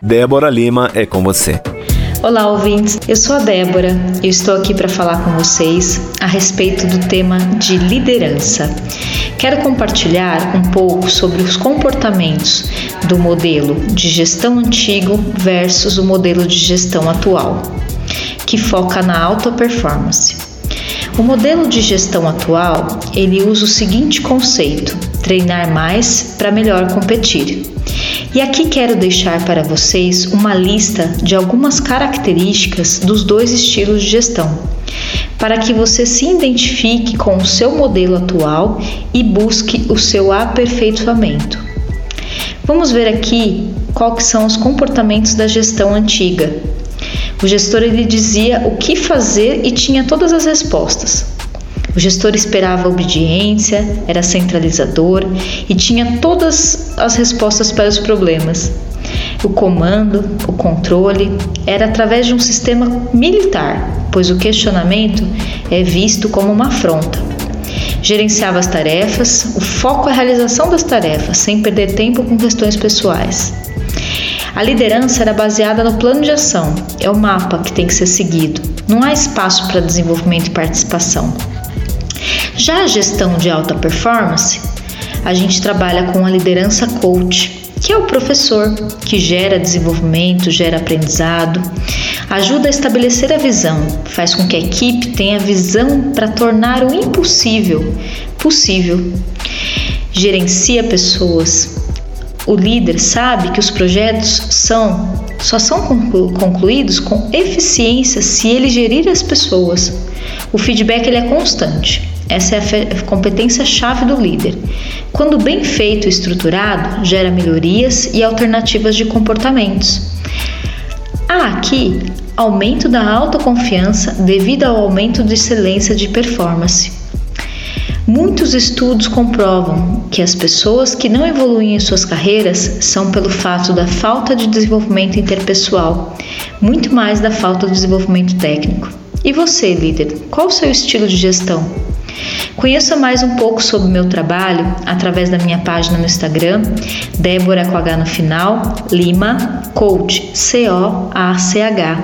Débora Lima é com você. Olá, ouvintes. Eu sou a Débora e estou aqui para falar com vocês a respeito do tema de liderança. Quero compartilhar um pouco sobre os comportamentos do modelo de gestão antigo versus o modelo de gestão atual, que foca na alta performance. O modelo de gestão atual, ele usa o seguinte conceito: treinar mais para melhor competir. E aqui quero deixar para vocês uma lista de algumas características dos dois estilos de gestão, para que você se identifique com o seu modelo atual e busque o seu aperfeiçoamento. Vamos ver aqui quais são os comportamentos da gestão antiga. O gestor ele dizia o que fazer e tinha todas as respostas. O gestor esperava obediência, era centralizador e tinha todas as respostas para os problemas. O comando, o controle, era através de um sistema militar, pois o questionamento é visto como uma afronta. Gerenciava as tarefas, o foco é a realização das tarefas, sem perder tempo com questões pessoais. A liderança era baseada no plano de ação, é o mapa que tem que ser seguido. Não há espaço para desenvolvimento e participação. Já a gestão de alta performance, a gente trabalha com a liderança coach, que é o professor que gera desenvolvimento, gera aprendizado, ajuda a estabelecer a visão, faz com que a equipe tenha visão para tornar o impossível possível. Gerencia pessoas. O líder sabe que os projetos são só são concluídos com eficiência se ele gerir as pessoas. O feedback ele é constante. Essa é a competência-chave do líder. Quando bem feito e estruturado, gera melhorias e alternativas de comportamentos. Há aqui aumento da autoconfiança devido ao aumento de excelência de performance. Muitos estudos comprovam que as pessoas que não evoluem em suas carreiras são pelo fato da falta de desenvolvimento interpessoal, muito mais da falta de desenvolvimento técnico. E você, líder, qual o seu estilo de gestão? Conheça mais um pouco sobre o meu trabalho através da minha página no Instagram, Débora com H no final, Lima, Coach, C-O-A-C-H.